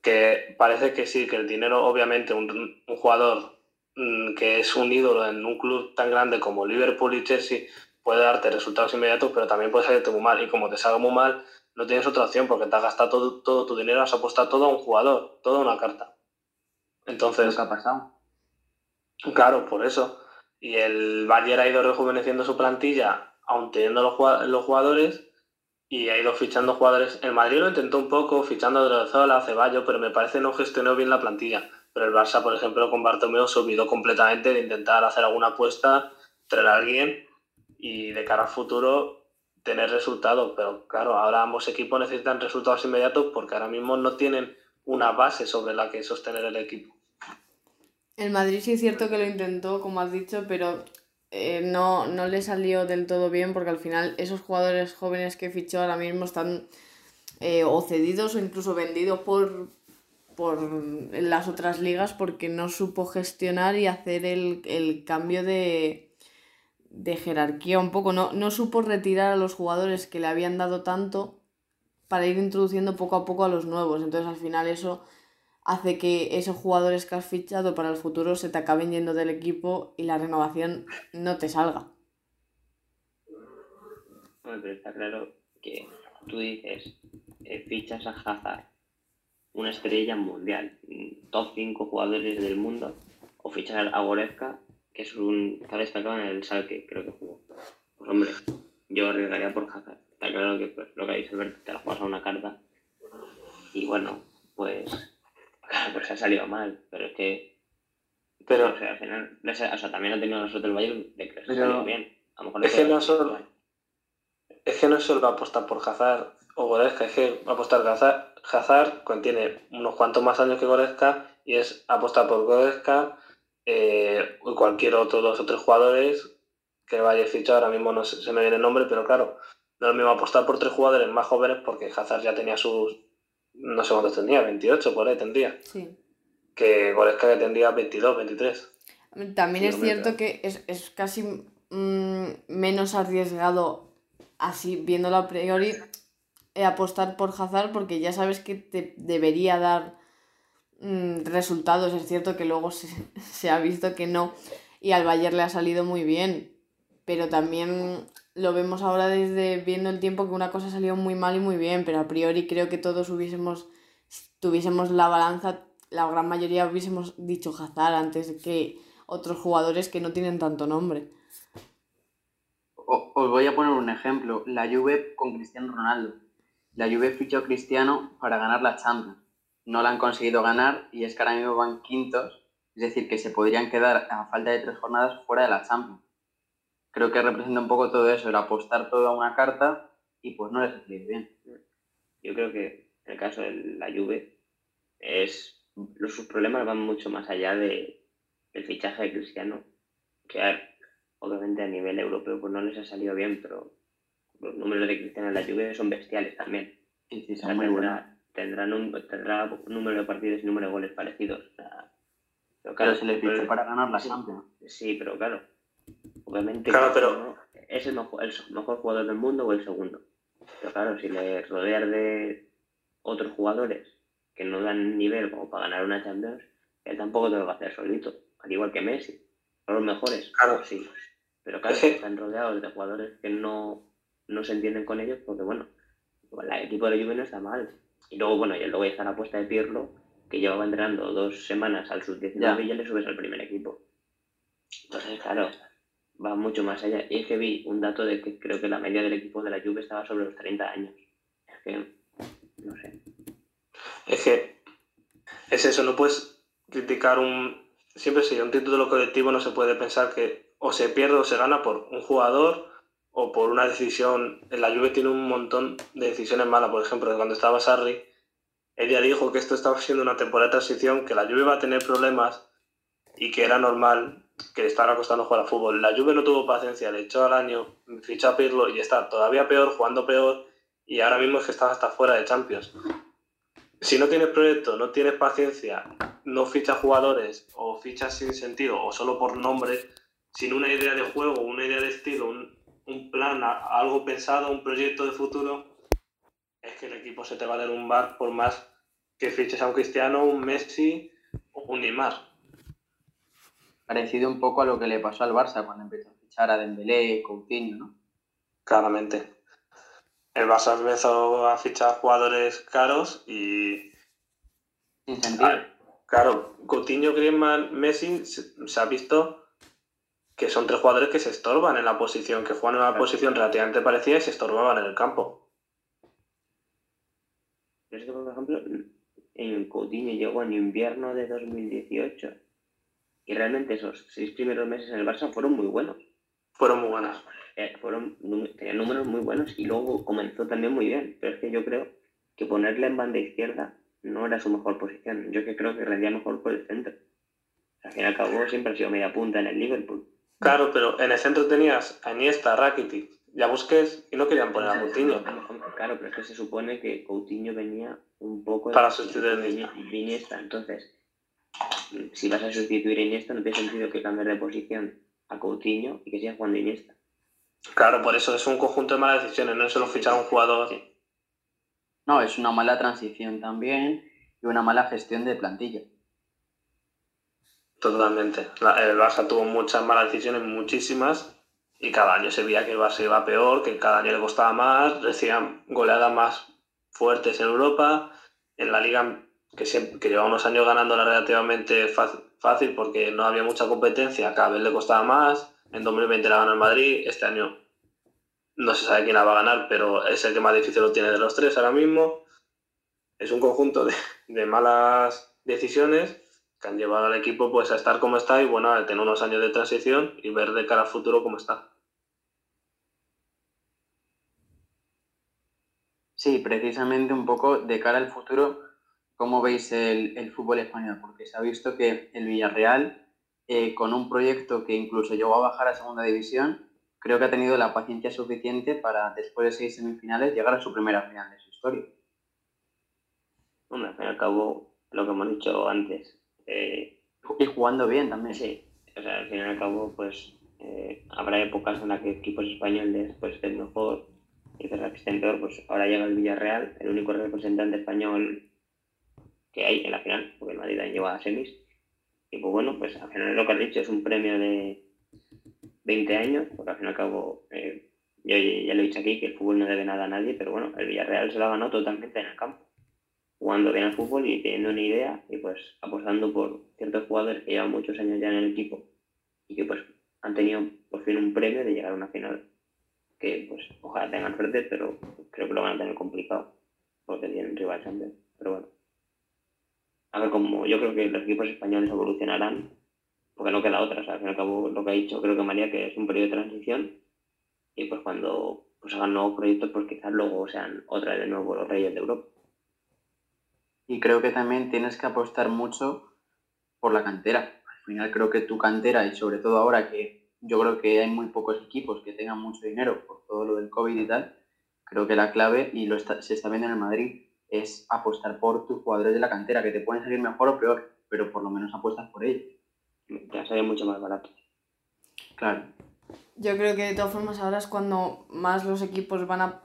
Que parece que sí, que el dinero, obviamente, un, jugador mm, que es un ídolo en un club tan grande como Liverpool y Chelsea puede darte resultados inmediatos, pero también puede salirte muy mal. Y como te salga muy mal, no tienes otra opción porque te has gastado todo, todo tu dinero, has apostado todo a un jugador, toda una carta. Entonces. ¿Qué ha pasado? Claro, por eso. Y el Bayern ha ido rejuveneciendo su plantilla, aun teniendo los, jugadores, y ha ido fichando jugadores. El Madrid lo intentó un poco, fichando a Drozola, a Ceballos, pero me parece no gestionó bien la plantilla. Pero el Barça, por ejemplo, con Bartomeu se olvidó completamente de intentar hacer alguna apuesta, traer a alguien y de cara al futuro tener resultados. Pero claro, ahora ambos equipos necesitan resultados inmediatos porque ahora mismo no tienen una base sobre la que sostener el equipo. El Madrid sí es cierto que lo intentó, como has dicho, pero eh, no, no le salió del todo bien porque al final esos jugadores jóvenes que fichó ahora mismo están eh, o cedidos o incluso vendidos por, por las otras ligas porque no supo gestionar y hacer el, cambio de, de jerarquía un poco. No, no supo retirar a los jugadores que le habían dado tanto para ir introduciendo poco a poco a los nuevos. Entonces al final eso hace que esos jugadores que has fichado para el futuro se te acaben yendo del equipo y la renovación no te salga. Bueno, pero está claro que tú dices, eh, fichas a Hazard, una estrella mundial, top 5 jugadores del mundo, o fichas a Goretzka, que es un que destacado en el Salque, creo que jugó. Pues hombre, yo arriesgaría por Hazard. Está claro que pues, lo que dicho Alberto, te la juegas a una carta. Y bueno, pues pues se ha salido mal, pero es que. Pero, o sea, al final, o sea, también ha tenido nosotros el Bayern de que se ha salido bien. A lo mejor es, que no solo, es que no solo apostar por Hazard o Goretzka, es que apostar Hazard, Hazard tiene unos cuantos más años que Goretzka y es apostar por Goretzka eh, y cualquier otro de los otros jugadores que vaya fichado, ahora mismo no se, se me viene el nombre, pero claro, no es lo mismo apostar por tres jugadores más jóvenes porque Hazard ya tenía sus no sé cuántos tendría, 28 por ahí tendría. Sí. Que Goretzka que tendría 22, 23. También es cierto que es, casi mm, menos arriesgado así viéndolo a priori eh, apostar por Hazard porque ya sabes que te debería dar mm, resultados. Es cierto que luego se, [LAUGHS] se, ha visto que no y al Bayern le ha salido muy bien, pero también lo vemos ahora desde viendo el tiempo que una cosa ha salido muy mal y muy bien, pero a priori creo que todos hubiésemos, tuviésemos la balanza, la gran mayoría hubiésemos dicho Hazard antes que otros jugadores que no tienen tanto nombre. Os voy a poner un ejemplo, la Juve con Cristiano Ronaldo. La Juve fichó a Cristiano para ganar la Champions. No la han conseguido ganar y es que ahora mismo van quintos, es decir, que se podrían quedar a falta de tres jornadas fuera de la Champions creo que representa un poco todo eso, el apostar todo a una carta y pues no les ha bien. Yo creo que en el caso de la Juve es los, sus problemas van mucho más allá de, del fichaje de Cristiano, que obviamente a nivel europeo pues no les ha salido bien, pero los números de Cristiano en la Juve son bestiales también. Sí, sí, son muy buenos. Tendrán un, tendrá un número de partidos y número de goles parecidos. pero claro, se les fichó para ganar la Champions. Sí, pero claro, Obviamente pero... es el mejor, el mejor jugador del mundo o el segundo. Pero claro, si le rodeas de otros jugadores que no dan nivel como para ganar una Champions, él tampoco te lo va a hacer solito, al igual que Messi. Son los mejores, claro. sí. Pero claro, están rodeados de jugadores que no, no se entienden con ellos porque, bueno, el equipo de la Juve no está mal. Y luego, bueno, y luego está la apuesta de Pirlo, que llevaba entrenando dos semanas al sub-19 y ya le subes al primer equipo. Entonces, claro, va mucho más allá. Y es que vi un dato de que creo que la media del equipo de la Juve estaba sobre los 30 años. Es que, no sé. Es que es eso, no puedes criticar un... Siempre si un título colectivo no se puede pensar que o se pierde o se gana por un jugador o por una decisión. La Juve tiene un montón de decisiones malas. Por ejemplo, cuando estaba Sarri, él ya dijo que esto estaba siendo una temporada de transición, que la Juve iba a tener problemas y que era normal que le estaba costando jugar al fútbol. La Juve no tuvo paciencia, le echó al año, fichó a Pirlo y está todavía peor, jugando peor, y ahora mismo es que está hasta fuera de Champions. Si no tienes proyecto, no tienes paciencia, no fichas jugadores o fichas sin sentido o solo por nombre, sin una idea de juego, una idea de estilo, un, un plan, algo pensado, un proyecto de futuro, es que el equipo se te va a derrumbar por más que fiches a un Cristiano, un Messi o un Neymar parecido un poco a lo que le pasó al Barça cuando empezó a fichar a Dembélé, Coutinho, ¿no? Claramente. El Barça empezó a fichar jugadores caros y... Sin sentido. claro, Coutinho, Griezmann, Messi, se, ha visto que son tres jugadores que se estorban en la posición, que juegan en una posición relativamente parecida y se estorbaban en el campo. Es que, por ejemplo, en Coutinho llegó en invierno de 2018 y realmente esos seis primeros meses en el Barça fueron muy buenos. Fueron muy buenos. Eh, fueron, tenían números muy buenos y luego comenzó también muy bien. Pero es que yo creo que ponerle en banda izquierda no era su mejor posición. Yo que creo que rendía mejor por el centro. Al fin y al cabo siempre ha sido media punta en el Liverpool. Claro, pero en el centro tenías a Iniesta, Rakitic, ya Busquets y no querían poner a Coutinho. Claro, pero es que se supone que Coutinho venía un poco para sustituir a Iniesta. Entonces, si vas a sustituir a Iniesta, no tiene sentido que cambies de posición a Coutinho y que siga jugando Iniesta. Claro, por eso es un conjunto de malas decisiones, no es solo fichar a un jugador. No, es una mala transición también y una mala gestión de plantilla. Totalmente. el Barça tuvo muchas malas decisiones, muchísimas, y cada año se veía que el Barça iba peor, que cada año le costaba más, decían goleadas más fuertes en Europa, en la liga que, siempre, que lleva unos años ganándola relativamente fácil porque no había mucha competencia, cada vez le costaba más. En 2020 la ganó el Madrid, este año no se sabe quién la va a ganar, pero es el que más difícil lo tiene de los tres ahora mismo. Es un conjunto de, de malas decisiones que han llevado al equipo pues a estar como está y bueno, a tener unos años de transición y ver de cara al futuro cómo está. Sí, precisamente un poco de cara al futuro ¿Cómo veis el, fútbol español? Porque se ha visto que el Villarreal, eh, con un proyecto que incluso llegó a bajar a segunda división, creo que ha tenido la paciencia suficiente para, después de seis semifinales, llegar a su primera final de su historia. Hombre, al fin y al cabo, lo que hemos dicho antes. Eh, y jugando bien también. Sí, o sea, al fin y al cabo, pues eh, habrá épocas en las que equipos españoles pues, estén mejor y que estén peor, pues ahora llega el Villarreal, el único representante español que hay en la final, porque el Madrid lleva a semis. Y pues bueno, pues al final lo que has dicho es un premio de 20 años, porque al fin y al cabo, eh, yo ya lo he dicho aquí, que el fútbol no debe nada a nadie, pero bueno, el Villarreal se lo ha ganado totalmente en el campo, jugando bien al fútbol y teniendo una idea y pues apostando por ciertos jugadores que llevan muchos años ya en el equipo y que pues han tenido por fin un premio de llegar a una final que pues ojalá tengan suerte, pero creo que lo van a tener complicado porque tienen rival también. Pero bueno. A ver, como yo creo que los equipos españoles evolucionarán, porque no queda otra, o sea, al fin y al cabo lo que ha dicho creo que María, que es un periodo de transición, y pues cuando pues hagan nuevos proyectos, pues quizás luego sean otra de nuevo los reyes de Europa. Y creo que también tienes que apostar mucho por la cantera. Al final creo que tu cantera, y sobre todo ahora que yo creo que hay muy pocos equipos que tengan mucho dinero por todo lo del COVID y tal, creo que la clave, y lo se está viendo en el Madrid, es apostar por tus jugadores de la cantera, que te pueden salir mejor o peor, pero por lo menos apuestas por ellos. Te sale mucho más barato. Claro. Yo creo que de todas formas ahora es cuando más los equipos van a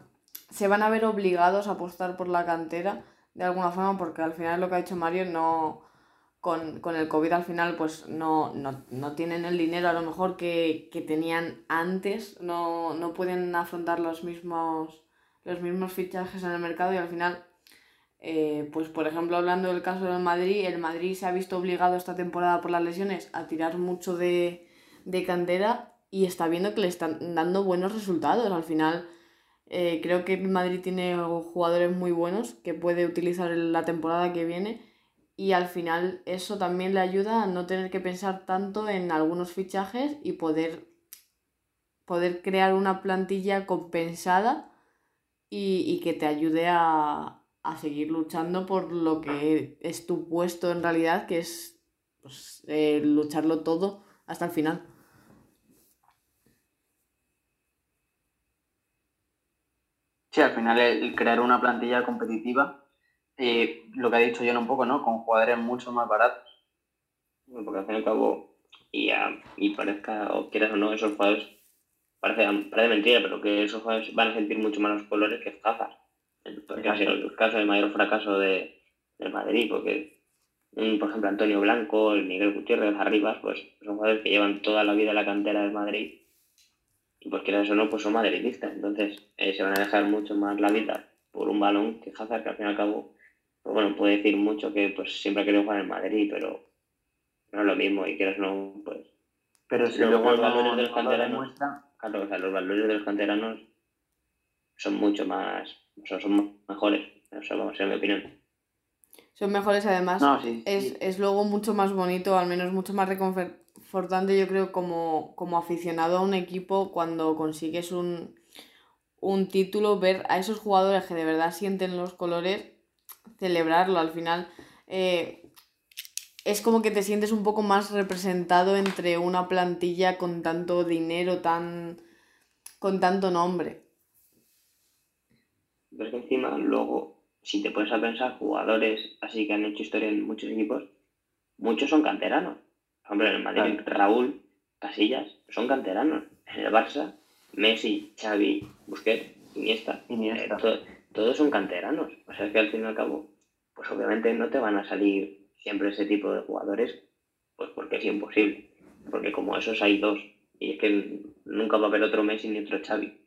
se van a ver obligados a apostar por la cantera de alguna forma porque al final lo que ha hecho Mario no con, el COVID al final pues no, no, tienen el dinero a lo mejor que, tenían antes, no, no pueden afrontar los mismos los mismos fichajes en el mercado y al final eh, pues por ejemplo, hablando del caso del Madrid, el Madrid se ha visto obligado esta temporada por las lesiones a tirar mucho de, de cantera y está viendo que le están dando buenos resultados. Al final, eh, creo que el Madrid tiene jugadores muy buenos que puede utilizar la temporada que viene y al final eso también le ayuda a no tener que pensar tanto en algunos fichajes y poder, poder crear una plantilla compensada y, y que te ayude a, a seguir luchando por lo que es tu puesto en realidad, que es pues, eh, lucharlo todo hasta el final. Sí, al final el crear una plantilla competitiva, eh, lo que ha dicho yo un poco, ¿no? Con jugadores mucho más baratos. porque al fin y al cabo, y, y parezca, o quieras o no, esos jugadores, parece, parece mentira, pero que esos jugadores van a sentir mucho más los colores que Zafar el caso de mayor fracaso de, del Madrid, porque, por ejemplo, Antonio Blanco, el Miguel Gutiérrez, Arribas, pues son jugadores que llevan toda la vida en la cantera del Madrid y pues quieras o no, pues son madridistas, entonces eh, se van a dejar mucho más la vida por un balón que Hazard, que al fin y al cabo, pues bueno, puede decir mucho que pues siempre ha querido jugar en Madrid, pero no es lo mismo y quieras o no, pues... Pero si luego los valores de los canteranos... Claro, o sea, los valores de los canteranos son mucho más o sea, son mejores. Eso vamos, en mi opinión. Son mejores además. es, luego mucho más bonito, al menos mucho más reconfortante, yo creo, como, como aficionado a un equipo cuando consigues un, título, ver a esos jugadores que de verdad sienten los colores, celebrarlo. Al final eh, es como que te sientes un poco más representado entre una plantilla con tanto dinero, tan con tanto nombre. Pero que encima luego, si te pones a pensar, jugadores así que han hecho historia en muchos equipos, muchos son canteranos. Por ejemplo, en el Madrid, Raúl, Casillas, son canteranos. En el Barça, Messi, Xavi, Busquets, Iniesta, Iniesta. Eh, todos son canteranos. O sea, es que al fin y al cabo, pues obviamente no te van a salir siempre ese tipo de jugadores, pues porque es imposible. Porque como esos hay dos, y es que nunca va a haber otro Messi ni otro Xavi.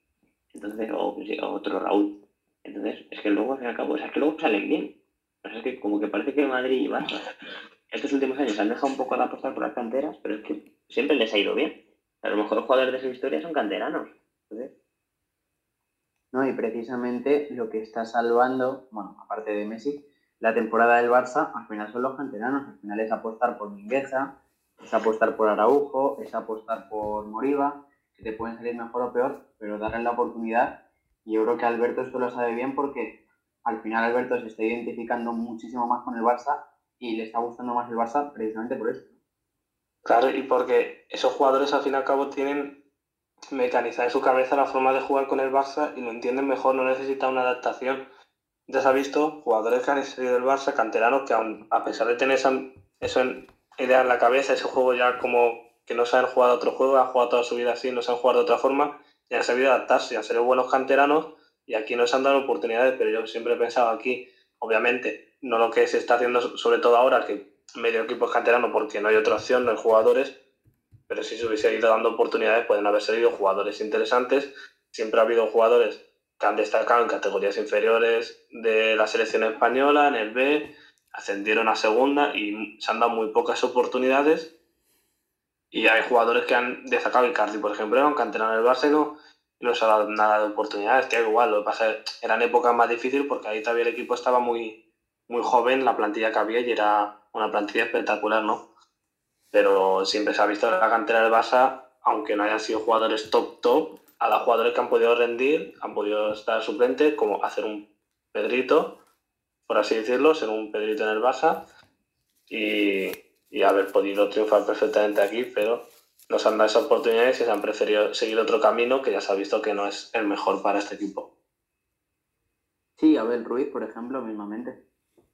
Entonces, o otro Raúl. Entonces, es que luego, al fin y al cabo, es que luego salen bien. O sea, es que como que parece que Madrid y Barça estos últimos años han dejado un poco de apostar por las canteras, pero es que siempre les ha ido bien. A lo mejor los jugadores de esa historia son canteranos. No, y precisamente lo que está salvando, bueno, aparte de Messi, la temporada del Barça, al final son los canteranos. Al final es apostar por Mingueza, es apostar por Araujo, es apostar por Moriba, que te pueden salir mejor o peor, pero darle la oportunidad y yo creo que Alberto esto lo sabe bien porque al final Alberto se está identificando muchísimo más con el Barça y le está gustando más el Barça precisamente por eso. Claro, y porque esos jugadores al fin y al cabo tienen mecanizada en su cabeza la forma de jugar con el Barça y lo entienden mejor, no necesitan una adaptación. Ya se ha visto jugadores que han salido del Barça, canteranos, que a pesar de tener esa, eso en, idea en la cabeza, ese juego ya como que no se han jugado otro juego, han jugado toda su vida así, no se han jugado de otra forma, y han sabido adaptarse, han sido buenos canteranos y aquí no se han dado oportunidades, pero yo siempre he pensado aquí, obviamente, no lo que se está haciendo sobre todo ahora, que medio equipo es canterano porque no hay otra opción, no hay jugadores, pero si se hubiese ido dando oportunidades pueden haber salido jugadores interesantes. Siempre ha habido jugadores que han destacado en categorías inferiores de la selección española, en el B, ascendieron a segunda y se han dado muy pocas oportunidades. Y hay jugadores que han destacado, Icardi, por ejemplo, era un canterano del y no, se ha dado nada de oportunidades, que igual, lo que pasa eran épocas más difíciles porque ahí todavía el equipo estaba muy, muy joven, la plantilla que había y era una plantilla espectacular, ¿no? Pero siempre se ha visto la cantera del Barça, aunque no hayan sido jugadores top top, a los jugadores que han podido rendir, han podido estar suplente, como hacer un Pedrito, por así decirlo, ser un Pedrito en el Barça y, y haber podido triunfar perfectamente aquí, pero nos han dado esa oportunidad y se han preferido seguir otro camino que ya se ha visto que no es el mejor para este equipo. Sí, Abel Ruiz, por ejemplo, mismamente.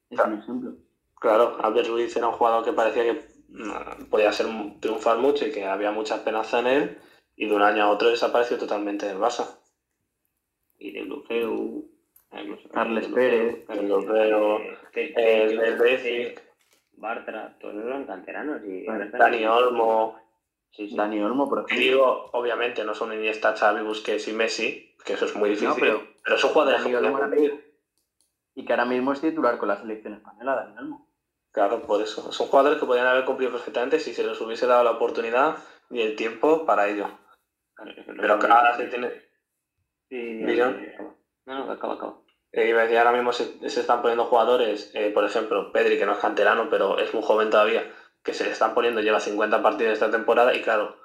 Es un ejemplo. Claro, Abel Ruiz era un jugador que parecía que mm, podía ser triunfar mucho y que había mucha esperanza en él y de un año a otro desapareció totalmente del Barça. Y de Blufeu, Carles Pérez, el Lopero, el Betis, Bartra, todos eran canteranos. Y Dani Olmo. Sí, sí. Dani Olmo, por Y digo, obviamente no son Iniesta, Xavi, Busquets y Messi, que eso es muy difícil, No, pero- pero, son jugadores Dani que. Y que ahora mismo es titular con la selección española, Dani Olmo. Claro, por eso. Son jugadores que podrían haber cumplido perfectamente si se les hubiese dado la oportunidad y el tiempo para ello. Pero que ahora se tiene. Sí, acaba. No, no, acaba, acaba. Eh, ahora mismo se, están poniendo jugadores, eh, por ejemplo, Pedri, que no es canterano, pero es muy joven todavía, que se le están poniendo, lleva 50 partidos esta temporada, y claro,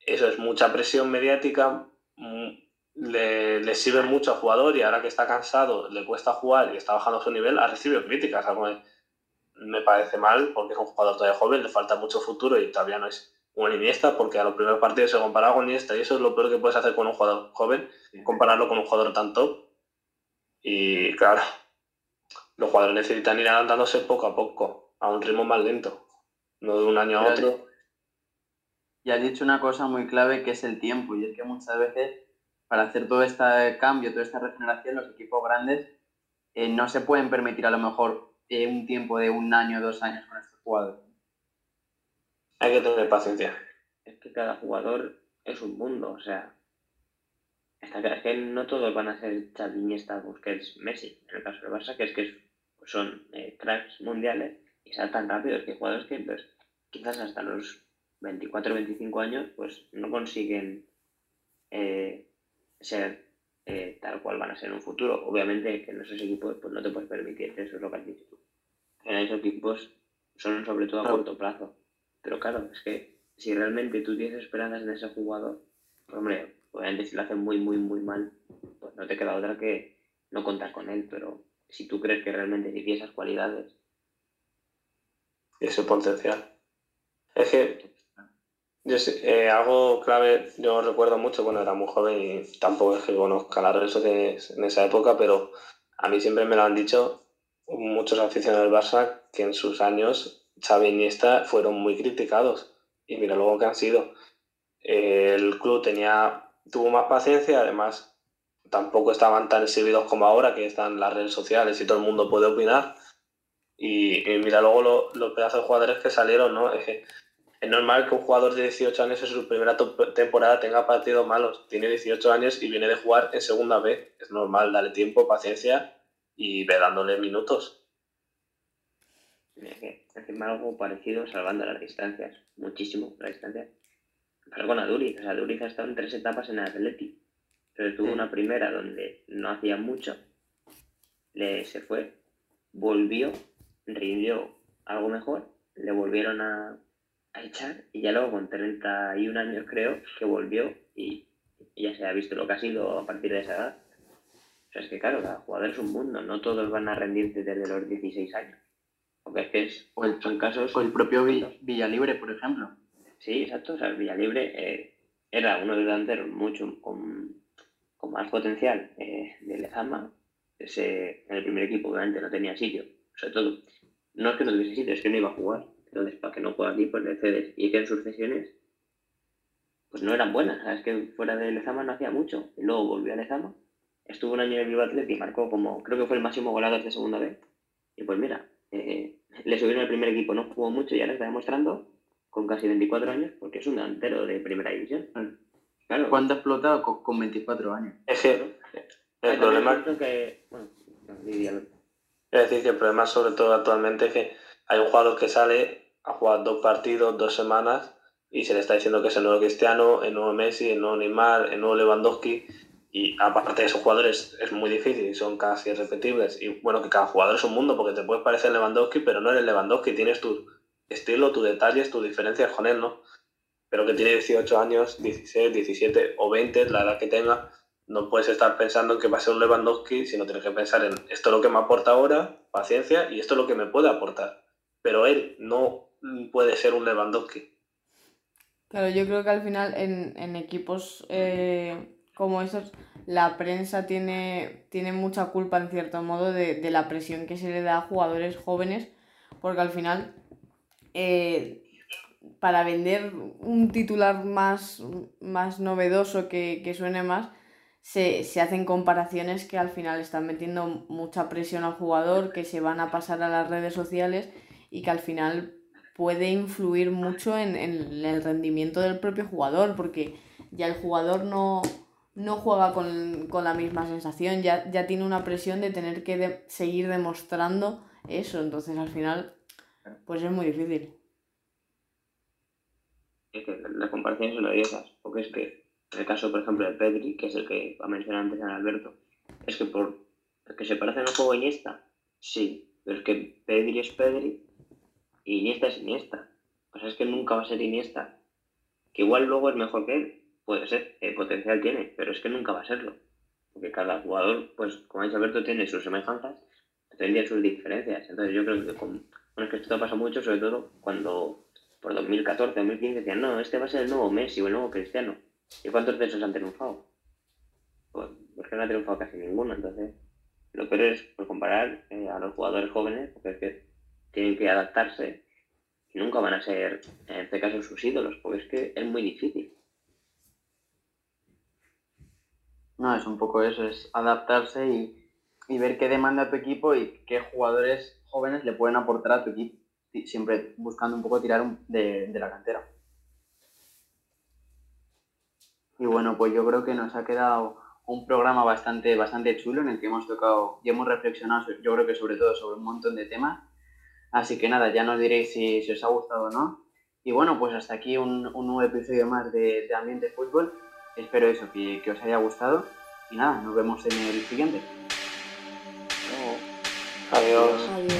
eso es mucha presión mediática, mm, le, sirve mucho al jugador, y ahora que está cansado, le cuesta jugar y está bajando su nivel, ha recibido críticas. algo me parece mal, porque es un jugador todavía joven, le falta mucho futuro y todavía no es un Iniesta, porque a los primeros partidos se comparaba con Iniesta, y eso es lo peor que puedes hacer con un jugador joven, compararlo con un jugador tan top. Y claro, los jugadores necesitan ir adaptándose poco a poco, a un ritmo más lento, no de un año a otro. Y has dicho una cosa muy clave que es el tiempo. Y es que muchas veces, para hacer todo este cambio, toda esta regeneración, los equipos grandes eh, no se pueden permitir a lo mejor eh, un tiempo de un año o dos años con estos jugadores. Hay que tener paciencia. Es que cada jugador es un mundo, o sea. Está claro, es que no todos van a ser Xavi, Iniesta, Busquets, Messi. En el caso del Barça, que es que son eh, cracks mundiales y saltan rápidos, que hay jugadores que pues, quizás hasta los 24 25 años pues no consiguen eh, ser eh, tal cual van a ser en un futuro. Obviamente que en esos equipos pues no te puedes permitir, eso es lo que has dicho tú. En esos equipos son sobre todo a corto plazo. Pero claro, es que si realmente tú tienes esperanzas en ese jugador, pues, hombre, obviamente si lo hacen muy, muy, muy mal, pues no te queda otra que no contar con él. Pero si tú crees que realmente tiene esas cualidades, y ese potencial. Es que yo sé- eh, algo clave, yo recuerdo mucho, bueno, era muy joven y tampoco es que conozca las redes sociales en esa época, pero a mí siempre me lo han dicho muchos aficionados del Barça que en sus años Xavi e Iniesta fueron muy criticados y mira luego que han sido. Eh, el club tenía, tuvo más paciencia, además tampoco estaban tan exhibidos como ahora, que están las redes sociales y todo el mundo puede opinar. Y, mira luego lo- los pedazos de jugadores que salieron, ¿no? Es, normal que un jugador de 18 años en su primera temporada tenga partidos malos. Tiene 18 años y viene de jugar en segunda B. Es normal, dale tiempo, paciencia y ve dándole minutos. Mira que algo parecido salvando las distancias, muchísimo las distancias. Pasó con Aduriz, o sea, Aduriz ha estado en tres etapas en el Atleti, pero tuvo una primera donde no hacía mucho, le se fue, volvió, rindió algo mejor, le volvieron a, a echar y ya luego con 31 años creo que volvió y, y ya se ha visto lo que ha sido a partir de esa edad. O sea, es que claro, cada jugador es un mundo, no todos van a rendirte desde los 16 años. Porque es que es, O el, son casos... o el propio Vi- Villalibre, por ejemplo. Sí, exacto. O sea, Villalibre eh, era uno de los delanteros mucho con, con más potencial eh, de Lezama. Ese, en el primer equipo, obviamente, no tenía sitio. Sobre todo, no es que no tuviese sitio, es que no iba a jugar. Entonces, para que no juegue aquí, pues le cedes. Y que en sus sesiones, pues no eran buenas. ¿sabes? que fuera de Lezama no hacía mucho. Y luego volvió a Lezama, estuvo un año en el Bilbao Athletic y marcó como, creo que fue el máximo goleador de segunda vez. Y pues mira, eh, le subieron al primer equipo, no jugó mucho y ahora está demostrando con casi 24 años porque es un delantero de primera división. Claro. ¿Cuánto ha explotado con, 24 años? Es que el problema... Que, bueno, es decir, que el problema sobre todo actualmente es que hay un jugador que sale a jugar dos partidos, dos semanas y se le está diciendo que es el nuevo Cristiano, el nuevo Messi, el nuevo Neymar, el nuevo Lewandowski y aparte de esos jugadores es muy difícil, son casi irrepetibles. Y bueno, que cada jugador es un mundo, porque te puedes parecer Lewandowski, pero no eres Lewandowski, tienes tu estilo, tus detalles, tus diferencias con él, ¿no? Pero que tiene 18 años, 16, 17 o 20, la edad que tenga, no puedes estar pensando en que va a ser un Lewandowski, sino tienes que pensar en esto es lo que me aporta ahora, paciencia, y esto es lo que me puede aportar. Pero él no puede ser un Lewandowski. Claro, yo creo que al final en, en equipos eh, como esos, la prensa tiene, tiene mucha culpa en cierto modo de, la presión que se le da a jugadores jóvenes, porque al final, eh, para vender un titular más, más novedoso que, suene más, se, hacen comparaciones que al final están metiendo mucha presión al jugador, que se van a pasar a las redes sociales y que al final puede influir mucho en, en el rendimiento del propio jugador, porque ya el jugador no, no juega con, la misma sensación, ya, ya, tiene una presión de tener que seguir demostrando eso, entonces al final pues es muy difícil. Es que las comparaciones son odiosas, porque es que en el caso, por ejemplo, de Pedri, que es el que ha mencionado antes en Alberto, es que por que se parece en un juego Iniesta, sí, pero es que Pedri es Pedri y Iniesta es Iniesta. O sea, es que nunca va a ser Iniesta, que igual luego es mejor que él, puede ser, el potencial tiene, pero es que nunca va a serlo. Porque cada jugador, pues como ha dicho Alberto, tiene sus semejanzas, tendría sus diferencias. Entonces yo creo que con, bueno, es que esto pasa mucho, sobre todo cuando por 2014, 2015 decían, no, este va a ser el nuevo Messi o el nuevo Cristiano. ¿Y cuántos de esos han triunfado? Pues, porque no ha triunfado casi ninguno. Entonces, lo peor es pues, comparar eh, a los jugadores jóvenes, porque es que tienen que adaptarse y nunca van a ser, en este caso, sus ídolos, porque es que es muy difícil. No, es un poco eso, es adaptarse y, ver qué demanda tu equipo y qué jugadores jóvenes le pueden aportar a tu equipo, siempre buscando un poco tirar de, la cantera. Y bueno, pues yo creo que nos ha quedado un programa bastante, bastante chulo en el que hemos tocado y hemos reflexionado, yo creo que sobre todo sobre un montón de temas. Así que nada, ya nos diréis si, os ha gustado o no. Y bueno, pues hasta aquí un, nuevo episodio más de, de Ambiente Fútbol. Espero eso, que, os haya gustado. Y nada, nos vemos en el siguiente. Adiós.